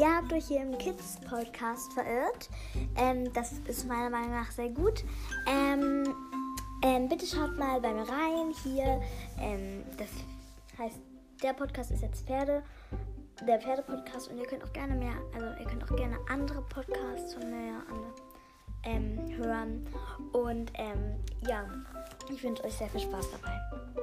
ihr habt euch hier im Kids-Podcast verirrt. Ähm, das ist meiner Meinung nach sehr gut. Ähm, ähm, bitte schaut mal bei mir rein. Hier, ähm, das heißt, der Podcast ist jetzt Pferde. Der Pferde-Podcast und ihr könnt auch gerne mehr, also ihr könnt auch gerne andere Podcasts von mir ähm, hören. Und ähm, ja, ich wünsche euch sehr viel Spaß dabei.